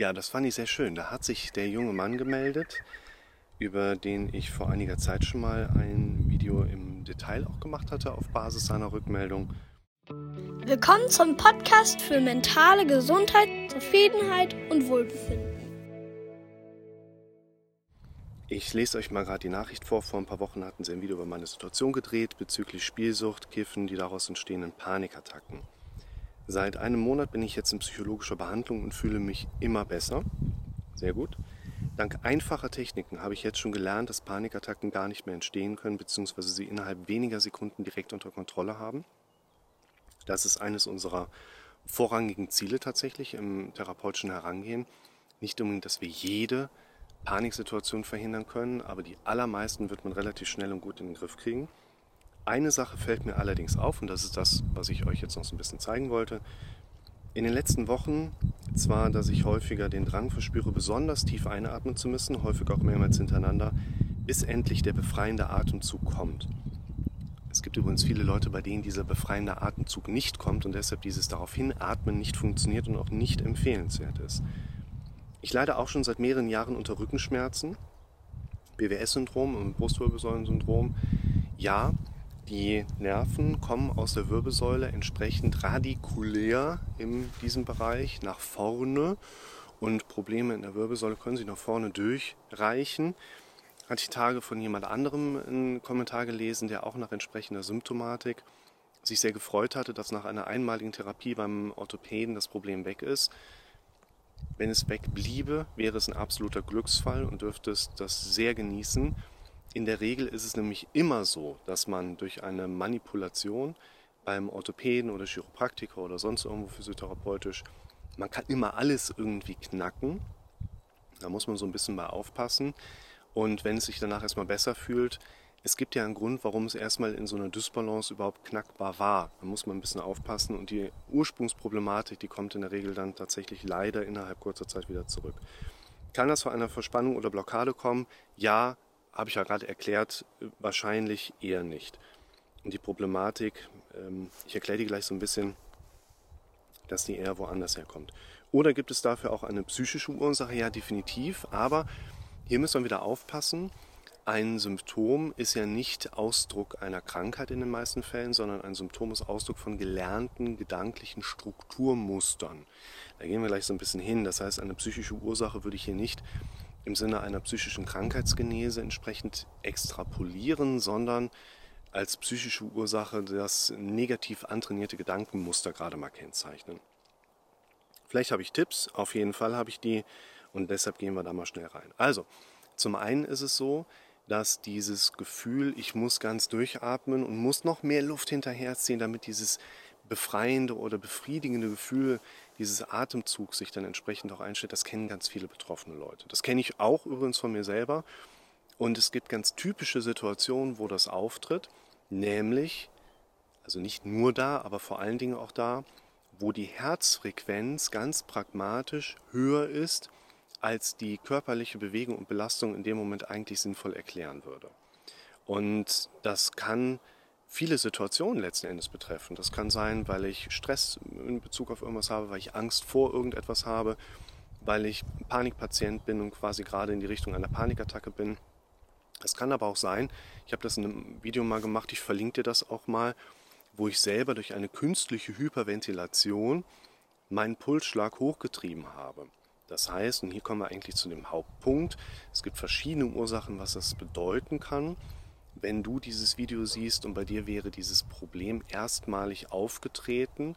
Ja, das fand ich sehr schön. Da hat sich der junge Mann gemeldet, über den ich vor einiger Zeit schon mal ein Video im Detail auch gemacht hatte auf Basis seiner Rückmeldung. Willkommen zum Podcast für mentale Gesundheit, Zufriedenheit und Wohlbefinden. Ich lese euch mal gerade die Nachricht vor. Vor ein paar Wochen hatten sie ein Video über meine Situation gedreht bezüglich Spielsucht, Kiffen, die daraus entstehenden Panikattacken. Seit einem Monat bin ich jetzt in psychologischer Behandlung und fühle mich immer besser. Sehr gut. Dank einfacher Techniken habe ich jetzt schon gelernt, dass Panikattacken gar nicht mehr entstehen können, beziehungsweise sie innerhalb weniger Sekunden direkt unter Kontrolle haben. Das ist eines unserer vorrangigen Ziele tatsächlich im therapeutischen Herangehen. Nicht unbedingt, dass wir jede Paniksituation verhindern können, aber die allermeisten wird man relativ schnell und gut in den Griff kriegen. Eine Sache fällt mir allerdings auf und das ist das, was ich euch jetzt noch so ein bisschen zeigen wollte. In den letzten Wochen zwar, dass ich häufiger den Drang verspüre, besonders tief einatmen zu müssen, häufig auch mehrmals hintereinander, bis endlich der befreiende Atemzug kommt. Es gibt übrigens viele Leute, bei denen dieser befreiende Atemzug nicht kommt und deshalb dieses darauf hinatmen nicht funktioniert und auch nicht empfehlenswert ist. Ich leide auch schon seit mehreren Jahren unter Rückenschmerzen, BWS-Syndrom und Brustwirbelsäulensyndrom. Ja, die Nerven kommen aus der Wirbelsäule entsprechend radikulär in diesem Bereich nach vorne und Probleme in der Wirbelsäule können sich nach vorne durchreichen. Hatte ich Tage von jemand anderem einen Kommentar gelesen, der auch nach entsprechender Symptomatik sich sehr gefreut hatte, dass nach einer einmaligen Therapie beim Orthopäden das Problem weg ist. Wenn es weg bliebe, wäre es ein absoluter Glücksfall und dürftest das sehr genießen. In der Regel ist es nämlich immer so, dass man durch eine Manipulation beim Orthopäden oder Chiropraktiker oder sonst irgendwo physiotherapeutisch, man kann immer alles irgendwie knacken. Da muss man so ein bisschen mal aufpassen. Und wenn es sich danach erstmal besser fühlt, es gibt ja einen Grund, warum es erstmal in so einer Dysbalance überhaupt knackbar war. Da muss man ein bisschen aufpassen und die Ursprungsproblematik, die kommt in der Regel dann tatsächlich leider innerhalb kurzer Zeit wieder zurück. Kann das zu einer Verspannung oder Blockade kommen? Ja, habe ich ja gerade erklärt, wahrscheinlich eher nicht. Und die Problematik, ähm, ich erkläre die gleich so ein bisschen, dass die eher woanders herkommt. Oder gibt es dafür auch eine psychische Ursache? Ja, definitiv. Aber hier müssen wir wieder aufpassen. Ein Symptom ist ja nicht Ausdruck einer Krankheit in den meisten Fällen, sondern ein Symptom ist Ausdruck von gelernten gedanklichen Strukturmustern. Da gehen wir gleich so ein bisschen hin. Das heißt, eine psychische Ursache würde ich hier nicht im Sinne einer psychischen Krankheitsgenese entsprechend extrapolieren, sondern als psychische Ursache das negativ antrainierte Gedankenmuster gerade mal kennzeichnen. Vielleicht habe ich Tipps, auf jeden Fall habe ich die und deshalb gehen wir da mal schnell rein. Also, zum einen ist es so, dass dieses Gefühl, ich muss ganz durchatmen und muss noch mehr Luft hinterherziehen, damit dieses befreiende oder befriedigende Gefühl dieses Atemzugs sich dann entsprechend auch einstellt, das kennen ganz viele betroffene Leute. Das kenne ich auch übrigens von mir selber. Und es gibt ganz typische Situationen, wo das auftritt, nämlich, also nicht nur da, aber vor allen Dingen auch da, wo die Herzfrequenz ganz pragmatisch höher ist, als die körperliche Bewegung und Belastung in dem Moment eigentlich sinnvoll erklären würde. Und das kann viele Situationen letzten Endes betreffen. Das kann sein, weil ich Stress in Bezug auf irgendwas habe, weil ich Angst vor irgendetwas habe, weil ich Panikpatient bin und quasi gerade in die Richtung einer Panikattacke bin. Es kann aber auch sein, ich habe das in einem Video mal gemacht, ich verlinke dir das auch mal, wo ich selber durch eine künstliche Hyperventilation meinen Pulsschlag hochgetrieben habe. Das heißt, und hier kommen wir eigentlich zu dem Hauptpunkt, es gibt verschiedene Ursachen, was das bedeuten kann wenn du dieses Video siehst und bei dir wäre dieses Problem erstmalig aufgetreten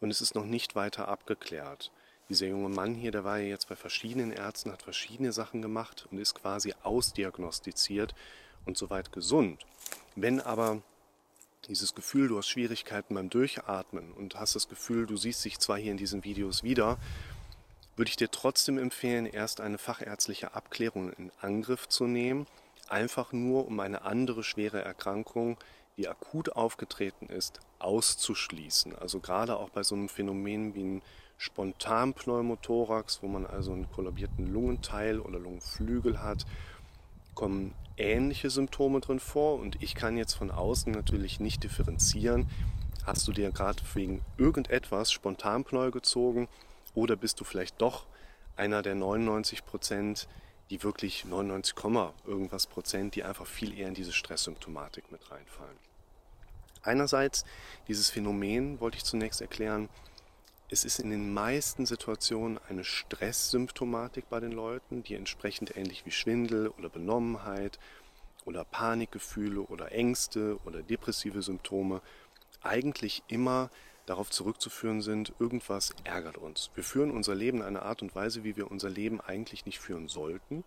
und es ist noch nicht weiter abgeklärt. Dieser junge Mann hier, der war ja jetzt bei verschiedenen Ärzten, hat verschiedene Sachen gemacht und ist quasi ausdiagnostiziert und soweit gesund. Wenn aber dieses Gefühl, du hast Schwierigkeiten beim Durchatmen und hast das Gefühl, du siehst dich zwar hier in diesen Videos wieder, würde ich dir trotzdem empfehlen, erst eine fachärztliche Abklärung in Angriff zu nehmen einfach nur um eine andere schwere Erkrankung, die akut aufgetreten ist, auszuschließen. Also gerade auch bei so einem Phänomen wie ein Spontanpneumothorax, wo man also einen kollabierten Lungenteil oder Lungenflügel hat, kommen ähnliche Symptome drin vor und ich kann jetzt von außen natürlich nicht differenzieren, hast du dir gerade wegen irgendetwas Spontanpneu gezogen oder bist du vielleicht doch einer der 99 Prozent, die wirklich 99, irgendwas Prozent, die einfach viel eher in diese Stresssymptomatik mit reinfallen. Einerseits dieses Phänomen wollte ich zunächst erklären, es ist in den meisten Situationen eine Stresssymptomatik bei den Leuten, die entsprechend ähnlich wie Schwindel oder Benommenheit oder Panikgefühle oder Ängste oder depressive Symptome eigentlich immer darauf zurückzuführen sind, irgendwas ärgert uns. Wir führen unser Leben in einer Art und Weise, wie wir unser Leben eigentlich nicht führen sollten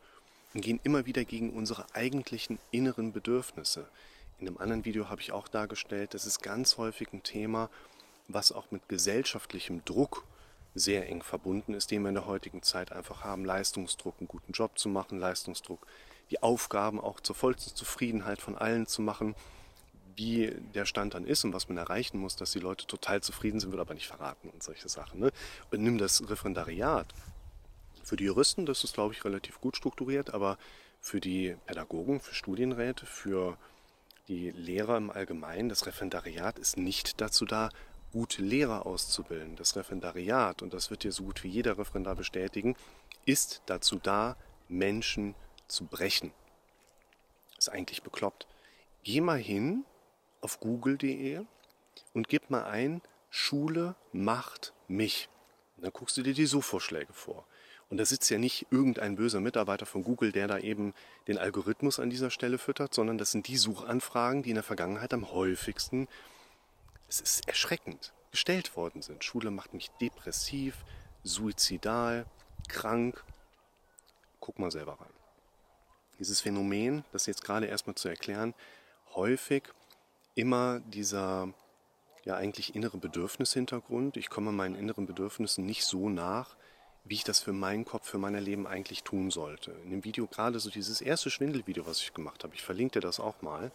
und gehen immer wieder gegen unsere eigentlichen inneren Bedürfnisse. In einem anderen Video habe ich auch dargestellt, das ist ganz häufig ein Thema, was auch mit gesellschaftlichem Druck sehr eng verbunden ist, den wir in der heutigen Zeit einfach haben. Leistungsdruck, einen guten Job zu machen, Leistungsdruck, die Aufgaben auch zur vollsten Zufriedenheit von allen zu machen wie der Stand dann ist und was man erreichen muss, dass die Leute total zufrieden sind, wird aber nicht verraten und solche Sachen. Ne? Und nimm das Referendariat. Für die Juristen, das ist, glaube ich, relativ gut strukturiert, aber für die Pädagogen, für Studienräte, für die Lehrer im Allgemeinen, das Referendariat ist nicht dazu da, gute Lehrer auszubilden. Das Referendariat, und das wird dir so gut wie jeder Referendar bestätigen, ist dazu da, Menschen zu brechen. Ist eigentlich bekloppt. Geh mal hin auf google.de und gib mal ein, Schule macht mich. Und dann guckst du dir die Suchvorschläge vor. Und da sitzt ja nicht irgendein böser Mitarbeiter von Google, der da eben den Algorithmus an dieser Stelle füttert, sondern das sind die Suchanfragen, die in der Vergangenheit am häufigsten, es ist erschreckend, gestellt worden sind. Schule macht mich depressiv, suizidal, krank. Guck mal selber rein. Dieses Phänomen, das jetzt gerade erstmal zu erklären, häufig immer dieser ja eigentlich innere Bedürfnishintergrund. Ich komme meinen inneren Bedürfnissen nicht so nach, wie ich das für meinen Kopf, für mein Leben eigentlich tun sollte. In dem Video gerade so dieses erste Schwindelvideo, was ich gemacht habe, ich verlinke dir das auch mal,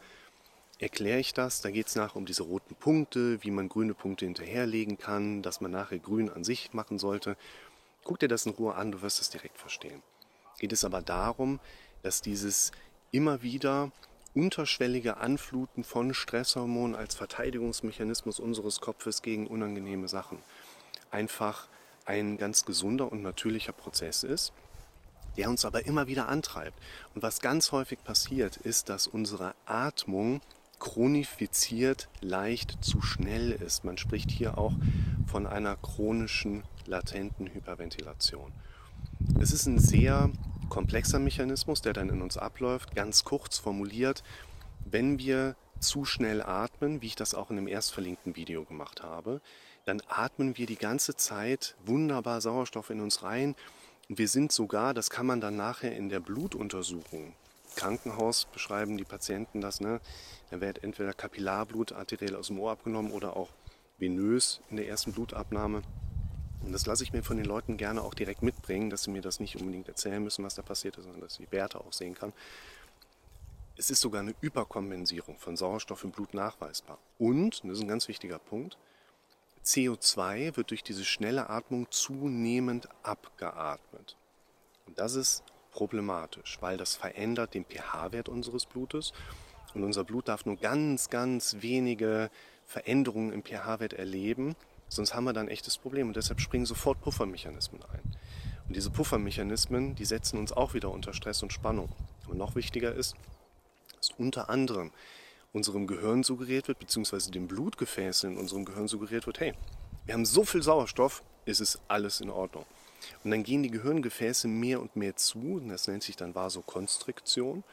erkläre ich das. Da geht es nachher um diese roten Punkte, wie man grüne Punkte hinterherlegen kann, dass man nachher grün an sich machen sollte. Guck dir das in Ruhe an, du wirst es direkt verstehen. Geht es aber darum, dass dieses immer wieder unterschwellige Anfluten von Stresshormonen als Verteidigungsmechanismus unseres Kopfes gegen unangenehme Sachen einfach ein ganz gesunder und natürlicher Prozess ist, der uns aber immer wieder antreibt. Und was ganz häufig passiert, ist, dass unsere Atmung chronifiziert leicht zu schnell ist. Man spricht hier auch von einer chronischen latenten Hyperventilation. Es ist ein sehr komplexer Mechanismus, der dann in uns abläuft. Ganz kurz formuliert, wenn wir zu schnell atmen, wie ich das auch in dem erst verlinkten Video gemacht habe, dann atmen wir die ganze Zeit wunderbar Sauerstoff in uns rein. Wir sind sogar, das kann man dann nachher in der Blutuntersuchung, Krankenhaus beschreiben die Patienten das, ne? Da wird entweder Kapillarblut arteriell aus dem Ohr abgenommen oder auch venös in der ersten Blutabnahme. Und das lasse ich mir von den Leuten gerne auch direkt mitbringen, dass sie mir das nicht unbedingt erzählen müssen, was da passiert ist, sondern dass ich die Werte auch sehen kann. Es ist sogar eine Überkompensierung von Sauerstoff im Blut nachweisbar. Und, und das ist ein ganz wichtiger Punkt, CO2 wird durch diese schnelle Atmung zunehmend abgeatmet. Und das ist problematisch, weil das verändert den pH-Wert unseres Blutes und unser Blut darf nur ganz, ganz wenige Veränderungen im pH-Wert erleben, Sonst haben wir dann ein echtes Problem und deshalb springen sofort Puffermechanismen ein. Und diese Puffermechanismen, die setzen uns auch wieder unter Stress und Spannung. Aber noch wichtiger ist, dass unter anderem unserem Gehirn suggeriert wird, beziehungsweise dem Blutgefäßen in unserem Gehirn suggeriert wird, hey, wir haben so viel Sauerstoff, ist es alles in Ordnung. Und dann gehen die Gehirngefäße mehr und mehr zu, und das nennt sich dann Vasokonstriktion.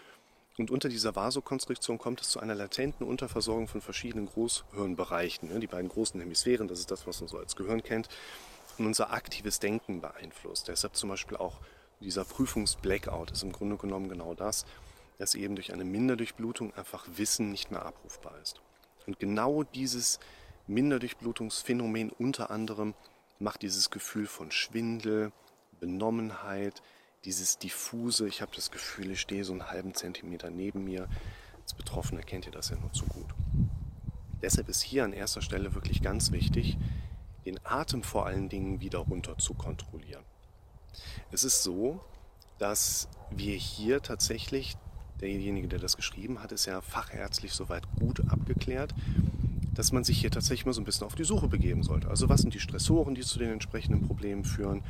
Und unter dieser Vasokonstriktion kommt es zu einer latenten Unterversorgung von verschiedenen Großhirnbereichen. Ne? Die beiden großen Hemisphären, das ist das, was man so als Gehirn kennt, und unser aktives Denken beeinflusst. Deshalb zum Beispiel auch dieser Prüfungs-Blackout ist im Grunde genommen genau das, dass eben durch eine Minderdurchblutung einfach Wissen nicht mehr abrufbar ist. Und genau dieses Minderdurchblutungsphänomen unter anderem macht dieses Gefühl von Schwindel, Benommenheit, dieses diffuse, ich habe das Gefühl, ich stehe so einen halben Zentimeter neben mir. Als Betroffener kennt ihr das ja nur zu gut. Deshalb ist hier an erster Stelle wirklich ganz wichtig, den Atem vor allen Dingen wieder runter zu kontrollieren. Es ist so, dass wir hier tatsächlich, derjenige, der das geschrieben hat, ist ja fachärztlich soweit gut abgeklärt, dass man sich hier tatsächlich mal so ein bisschen auf die Suche begeben sollte. Also was sind die Stressoren, die zu den entsprechenden Problemen führen?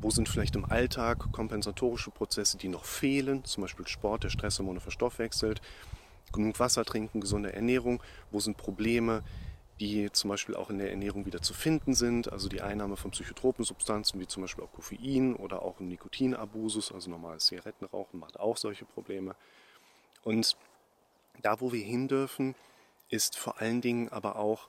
Wo sind vielleicht im Alltag kompensatorische Prozesse, die noch fehlen, zum Beispiel Sport, der Stresshormone verstoffwechselt, genug Wasser trinken, gesunde Ernährung, wo sind Probleme, die zum Beispiel auch in der Ernährung wieder zu finden sind, also die Einnahme von psychotropen Substanzen wie zum Beispiel auch Koffein oder auch Nikotinabusus, also normales Zigarettenrauchen macht auch solche Probleme. Und da, wo wir hin dürfen, ist vor allen Dingen aber auch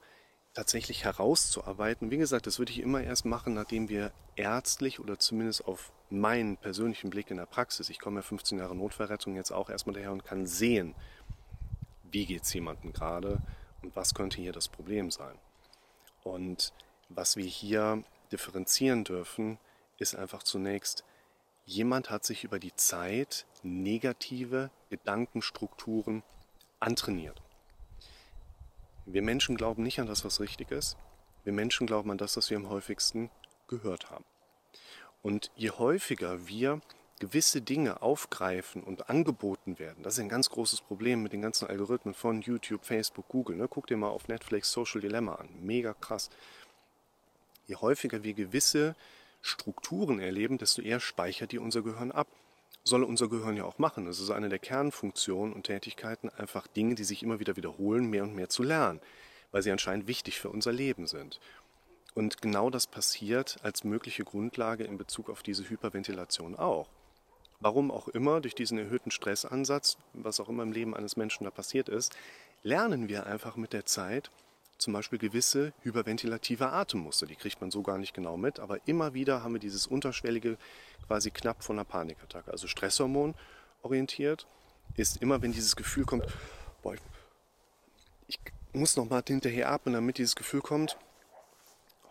tatsächlich herauszuarbeiten. Wie gesagt, das würde ich immer erst machen, nachdem wir ärztlich oder zumindest auf meinen persönlichen Blick in der Praxis, ich komme ja 15 Jahre Notfallrettung jetzt auch erstmal daher und kann sehen, wie geht es jemandem gerade und was könnte hier das Problem sein. Und was wir hier differenzieren dürfen, ist einfach zunächst, jemand hat sich über die Zeit negative Gedankenstrukturen antrainiert. Wir Menschen glauben nicht an das, was richtig ist. Wir Menschen glauben an das, was wir am häufigsten gehört haben. Und je häufiger wir gewisse Dinge aufgreifen und angeboten werden, das ist ein ganz großes Problem mit den ganzen Algorithmen von YouTube, Facebook, Google. Ne? Guck dir mal auf Netflix Social Dilemma an. Mega krass. Je häufiger wir gewisse Strukturen erleben, desto eher speichert die unser Gehirn ab soll unser Gehirn ja auch machen. Es ist eine der Kernfunktionen und Tätigkeiten, einfach Dinge, die sich immer wieder wiederholen, mehr und mehr zu lernen, weil sie anscheinend wichtig für unser Leben sind. Und genau das passiert als mögliche Grundlage in Bezug auf diese Hyperventilation auch. Warum auch immer, durch diesen erhöhten Stressansatz, was auch immer im Leben eines Menschen da passiert ist, lernen wir einfach mit der Zeit, zum Beispiel gewisse hyperventilative Atemmuster. Die kriegt man so gar nicht genau mit, aber immer wieder haben wir dieses unterschwellige, quasi knapp von einer Panikattacke. Also Stresshormon orientiert ist immer, wenn dieses Gefühl kommt, boah, ich muss noch mal hinterher atmen, damit dieses Gefühl kommt,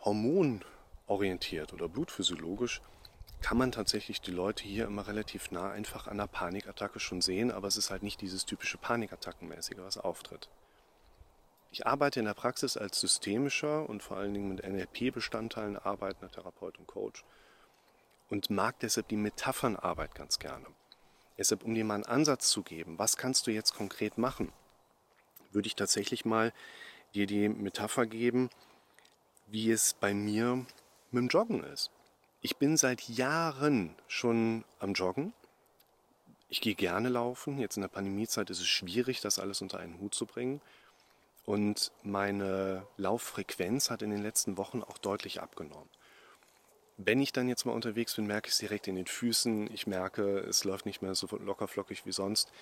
hormonorientiert oder blutphysiologisch kann man tatsächlich die Leute hier immer relativ nah einfach an einer Panikattacke schon sehen, aber es ist halt nicht dieses typische Panikattackenmäßige, was auftritt. Ich arbeite in der Praxis als systemischer und vor allen Dingen mit NLP-Bestandteilen arbeitender Therapeut und Coach und mag deshalb die Metaphernarbeit ganz gerne. Deshalb, um dir mal einen Ansatz zu geben, was kannst du jetzt konkret machen, würde ich tatsächlich mal dir die Metapher geben, wie es bei mir mit dem Joggen ist. Ich bin seit Jahren schon am Joggen. Ich gehe gerne laufen. Jetzt in der Pandemiezeit ist es schwierig, das alles unter einen Hut zu bringen. Und meine Lauffrequenz hat in den letzten Wochen auch deutlich abgenommen. Wenn ich dann jetzt mal unterwegs bin, merke ich es direkt in den Füßen. Ich merke, es läuft nicht mehr so lockerflockig wie sonst.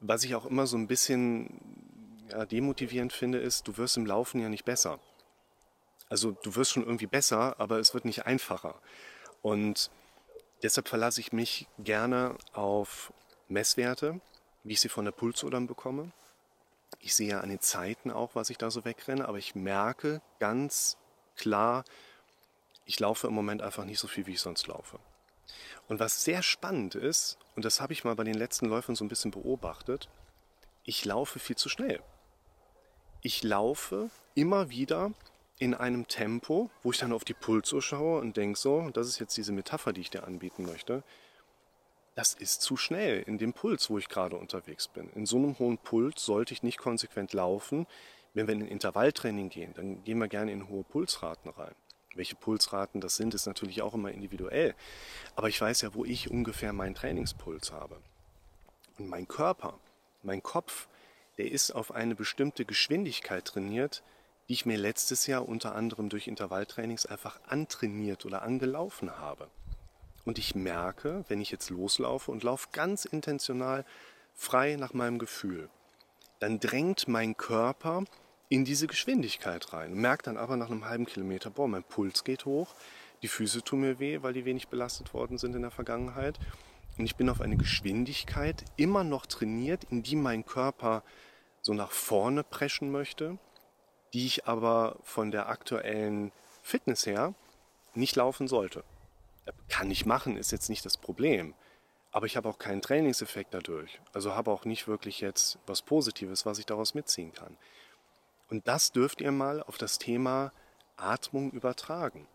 Was ich auch immer so ein bisschen ja, demotivierend finde, ist, du wirst im Laufen ja nicht besser. Also du wirst schon irgendwie besser, aber es wird nicht einfacher. Und deshalb verlasse ich mich gerne auf Messwerte, wie ich sie von der Pulsuhr dann bekomme. Ich sehe an den Zeiten auch, was ich da so wegrenne, aber ich merke ganz klar, ich laufe im Moment einfach nicht so viel, wie ich sonst laufe. Und was sehr spannend ist, und das habe ich mal bei den letzten Läufern so ein bisschen beobachtet, ich laufe viel zu schnell. Ich laufe immer wieder in einem Tempo, wo ich dann auf die Pulsuhr schaue und denke so, und das ist jetzt diese Metapher, die ich dir anbieten möchte, das ist zu schnell in dem Puls, wo ich gerade unterwegs bin. In so einem hohen Puls sollte ich nicht konsequent laufen. Wenn wir in Intervalltraining gehen, dann gehen wir gerne in hohe Pulsraten rein. Welche Pulsraten das sind, ist natürlich auch immer individuell. Aber ich weiß ja, wo ich ungefähr meinen Trainingspuls habe. Und mein Körper, mein Kopf, der ist auf eine bestimmte Geschwindigkeit trainiert, die ich mir letztes Jahr unter anderem durch Intervalltrainings einfach antrainiert oder angelaufen habe. Und ich merke, wenn ich jetzt loslaufe und laufe ganz intentional frei nach meinem Gefühl, dann drängt mein Körper in diese Geschwindigkeit rein. Merkt dann aber nach einem halben Kilometer, boah, mein Puls geht hoch, die Füße tun mir weh, weil die wenig belastet worden sind in der Vergangenheit. Und ich bin auf eine Geschwindigkeit immer noch trainiert, in die mein Körper so nach vorne preschen möchte, die ich aber von der aktuellen Fitness her nicht laufen sollte. Kann ich machen, ist jetzt nicht das Problem. Aber ich habe auch keinen Trainingseffekt dadurch. Also habe auch nicht wirklich jetzt was Positives, was ich daraus mitziehen kann. Und das dürft ihr mal auf das Thema Atmung übertragen.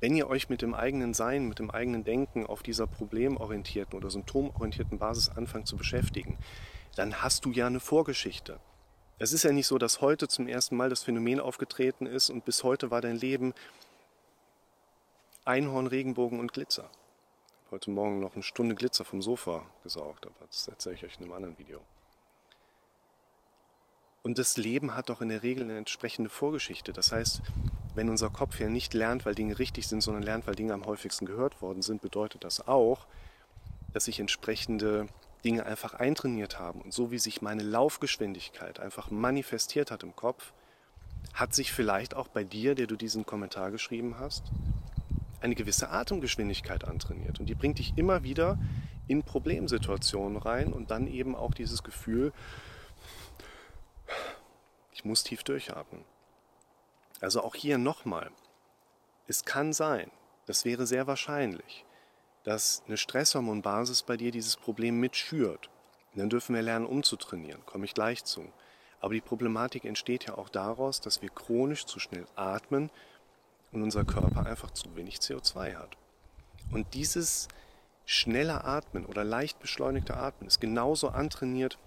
Wenn ihr euch mit dem eigenen Sein, mit dem eigenen Denken auf dieser problemorientierten oder symptomorientierten Basis anfangt zu beschäftigen, dann hast du ja eine Vorgeschichte. Es ist ja nicht so, dass heute zum ersten Mal das Phänomen aufgetreten ist und bis heute war dein Leben Einhorn, Regenbogen und Glitzer. Heute Morgen noch eine Stunde Glitzer vom Sofa gesaugt, aber das erzähle ich euch in einem anderen Video. Und das Leben hat doch in der Regel eine entsprechende Vorgeschichte. Das heißt, wenn unser Kopf ja nicht lernt, weil Dinge richtig sind, sondern lernt, weil Dinge am häufigsten gehört worden sind, bedeutet das auch, dass sich entsprechende Dinge einfach eintrainiert haben. Und so wie sich meine Laufgeschwindigkeit einfach manifestiert hat im Kopf, hat sich vielleicht auch bei dir, der du diesen Kommentar geschrieben hast, eine gewisse Atemgeschwindigkeit antrainiert. Und die bringt dich immer wieder in Problemsituationen rein und dann eben auch dieses Gefühl, ich muss tief durchatmen. Also auch hier nochmal, es kann sein, das wäre sehr wahrscheinlich, dass eine Stresshormonbasis bei dir dieses Problem mitschürt. Und dann dürfen wir lernen, umzutrainieren, komme ich gleich zu. Aber die Problematik entsteht ja auch daraus, dass wir chronisch zu schnell atmen und unser Körper einfach zu wenig CO2 hat. Und dieses schnelle Atmen oder leicht beschleunigte Atmen ist genauso antrainiert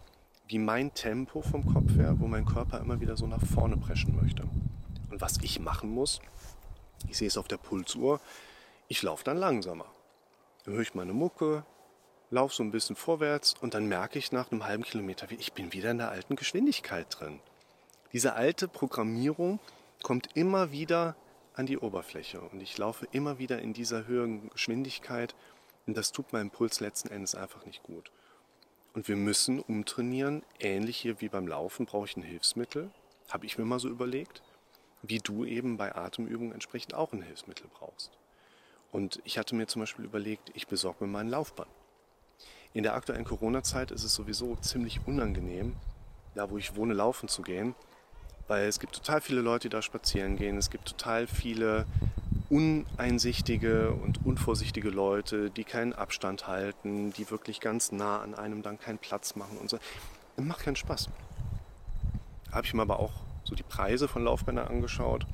wie mein Tempo vom Kopf her, wo mein Körper immer wieder so nach vorne preschen möchte. Und was ich machen muss, ich sehe es auf der Pulsuhr, ich laufe dann langsamer. Dann höre ich meine Mucke, laufe so ein bisschen vorwärts und dann merke ich nach einem halben Kilometer, ich bin wieder in der alten Geschwindigkeit drin. Diese alte Programmierung kommt immer wieder an die Oberfläche und ich laufe immer wieder in dieser höheren Geschwindigkeit und das tut meinem Puls letzten Endes einfach nicht gut. Und wir müssen umtrainieren, ähnlich hier wie beim Laufen brauche ich ein Hilfsmittel, habe ich mir mal so überlegt, wie du eben bei Atemübungen entsprechend auch ein Hilfsmittel brauchst. Und ich hatte mir zum Beispiel überlegt, ich besorge mir meinen Laufband. In der aktuellen Corona-Zeit ist es sowieso ziemlich unangenehm, da wo ich wohne, laufen zu gehen, weil es gibt total viele Leute, die da spazieren gehen. Es gibt total viele uneinsichtige und unvorsichtige Leute, die keinen Abstand halten, die wirklich ganz nah an einem dann keinen Platz machen und so. Das macht keinen Spaß. Habe ich mir aber auch so die Preise von Laufbändern angeschaut,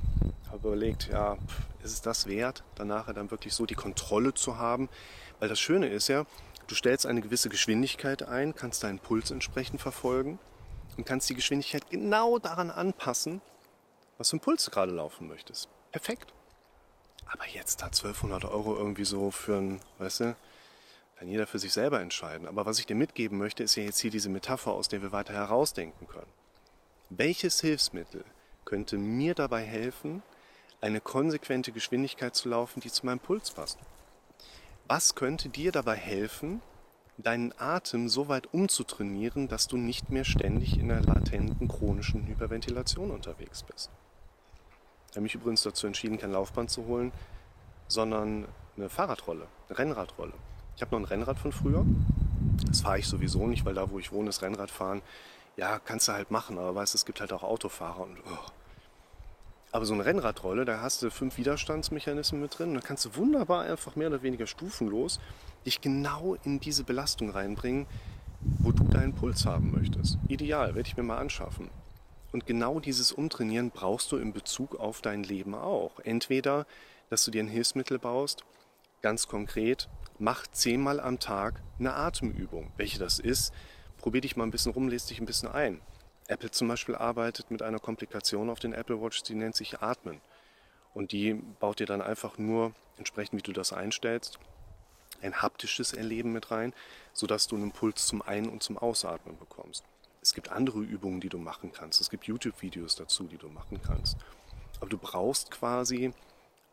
habe überlegt, ja, ist es das wert, danach dann wirklich so die Kontrolle zu haben? Weil das Schöne ist ja, Du stellst eine gewisse Geschwindigkeit ein, kannst deinen Puls entsprechend verfolgen und kannst die Geschwindigkeit genau daran anpassen, was für einen Puls du gerade laufen möchtest. Perfekt. Aber jetzt da 1200 Euro irgendwie so für ein, weißt du, kann jeder für sich selber entscheiden. Aber was ich dir mitgeben möchte, ist ja jetzt hier diese Metapher, aus der wir weiter herausdenken können. Welches Hilfsmittel könnte mir dabei helfen, eine konsequente Geschwindigkeit zu laufen, die zu meinem Puls passt? Was könnte dir dabei helfen, deinen Atem so weit umzutrainieren, dass du nicht mehr ständig in einer latenten chronischen Hyperventilation unterwegs bist? Ich habe mich übrigens dazu entschieden, kein Laufband zu holen, sondern eine Fahrradrolle, eine Rennradrolle. Ich habe noch ein Rennrad von früher. Das fahre ich sowieso nicht, weil da, wo ich wohne, ist Rennradfahren. Ja, kannst du halt machen, aber weißt, es gibt halt auch Autofahrer und oh, aber so eine Rennradrolle, da hast du fünf Widerstandsmechanismen mit drin. Da kannst du wunderbar einfach mehr oder weniger stufenlos dich genau in diese Belastung reinbringen, wo du deinen Puls haben möchtest. Ideal, werde ich mir mal anschaffen. Und genau dieses Umtrainieren brauchst du in Bezug auf dein Leben auch. Entweder, dass du dir ein Hilfsmittel baust, ganz konkret, mach zehnmal am Tag eine Atemübung. Welche das ist, probier dich mal ein bisschen rum, lest dich ein bisschen ein. Apple zum Beispiel arbeitet mit einer Komplikation auf den Apple Watch, die nennt sich Atmen. Und die baut dir dann einfach nur, entsprechend wie du das einstellst, ein haptisches Erleben mit rein, sodass du einen Puls zum Ein- und zum Ausatmen bekommst. Es gibt andere Übungen, die du machen kannst. Es gibt YouTube-Videos dazu, die du machen kannst. Aber du brauchst quasi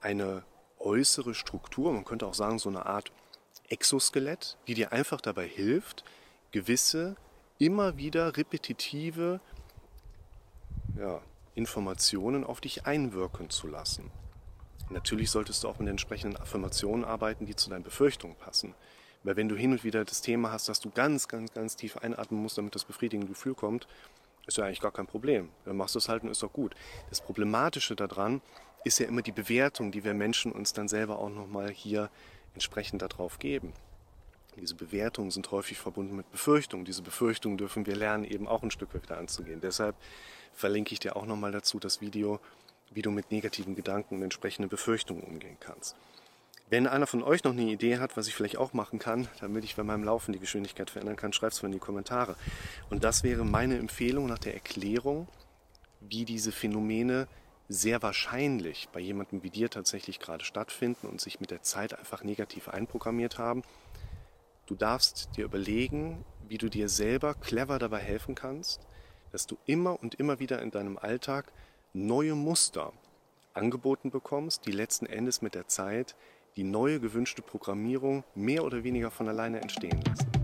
eine äußere Struktur, man könnte auch sagen, so eine Art Exoskelett, die dir einfach dabei hilft, gewisse immer wieder repetitive ja, Informationen auf dich einwirken zu lassen. Natürlich solltest du auch mit entsprechenden Affirmationen arbeiten, die zu deinen Befürchtungen passen. Weil wenn du hin und wieder das Thema hast, dass du ganz, ganz, ganz tief einatmen musst, damit das befriedigende Gefühl kommt, ist ja eigentlich gar kein Problem. Dann machst du es halt und ist doch gut. Das Problematische daran ist ja immer die Bewertung, die wir Menschen uns dann selber auch nochmal hier entsprechend darauf geben. Diese Bewertungen sind häufig verbunden mit Befürchtungen. Diese Befürchtungen dürfen wir lernen, eben auch ein Stück weit wieder anzugehen. Deshalb verlinke ich dir auch nochmal dazu das Video, wie du mit negativen Gedanken und entsprechenden Befürchtungen umgehen kannst. Wenn einer von euch noch eine Idee hat, was ich vielleicht auch machen kann, damit ich bei meinem Laufen die Geschwindigkeit verändern kann, schreibt es mir in die Kommentare. Und das wäre meine Empfehlung nach der Erklärung, wie diese Phänomene sehr wahrscheinlich bei jemandem wie dir tatsächlich gerade stattfinden und sich mit der Zeit einfach negativ einprogrammiert haben. Du darfst dir überlegen, wie du dir selber clever dabei helfen kannst, dass du immer und immer wieder in deinem Alltag neue Muster angeboten bekommst, die letzten Endes mit der Zeit die neue gewünschte Programmierung mehr oder weniger von alleine entstehen lassen.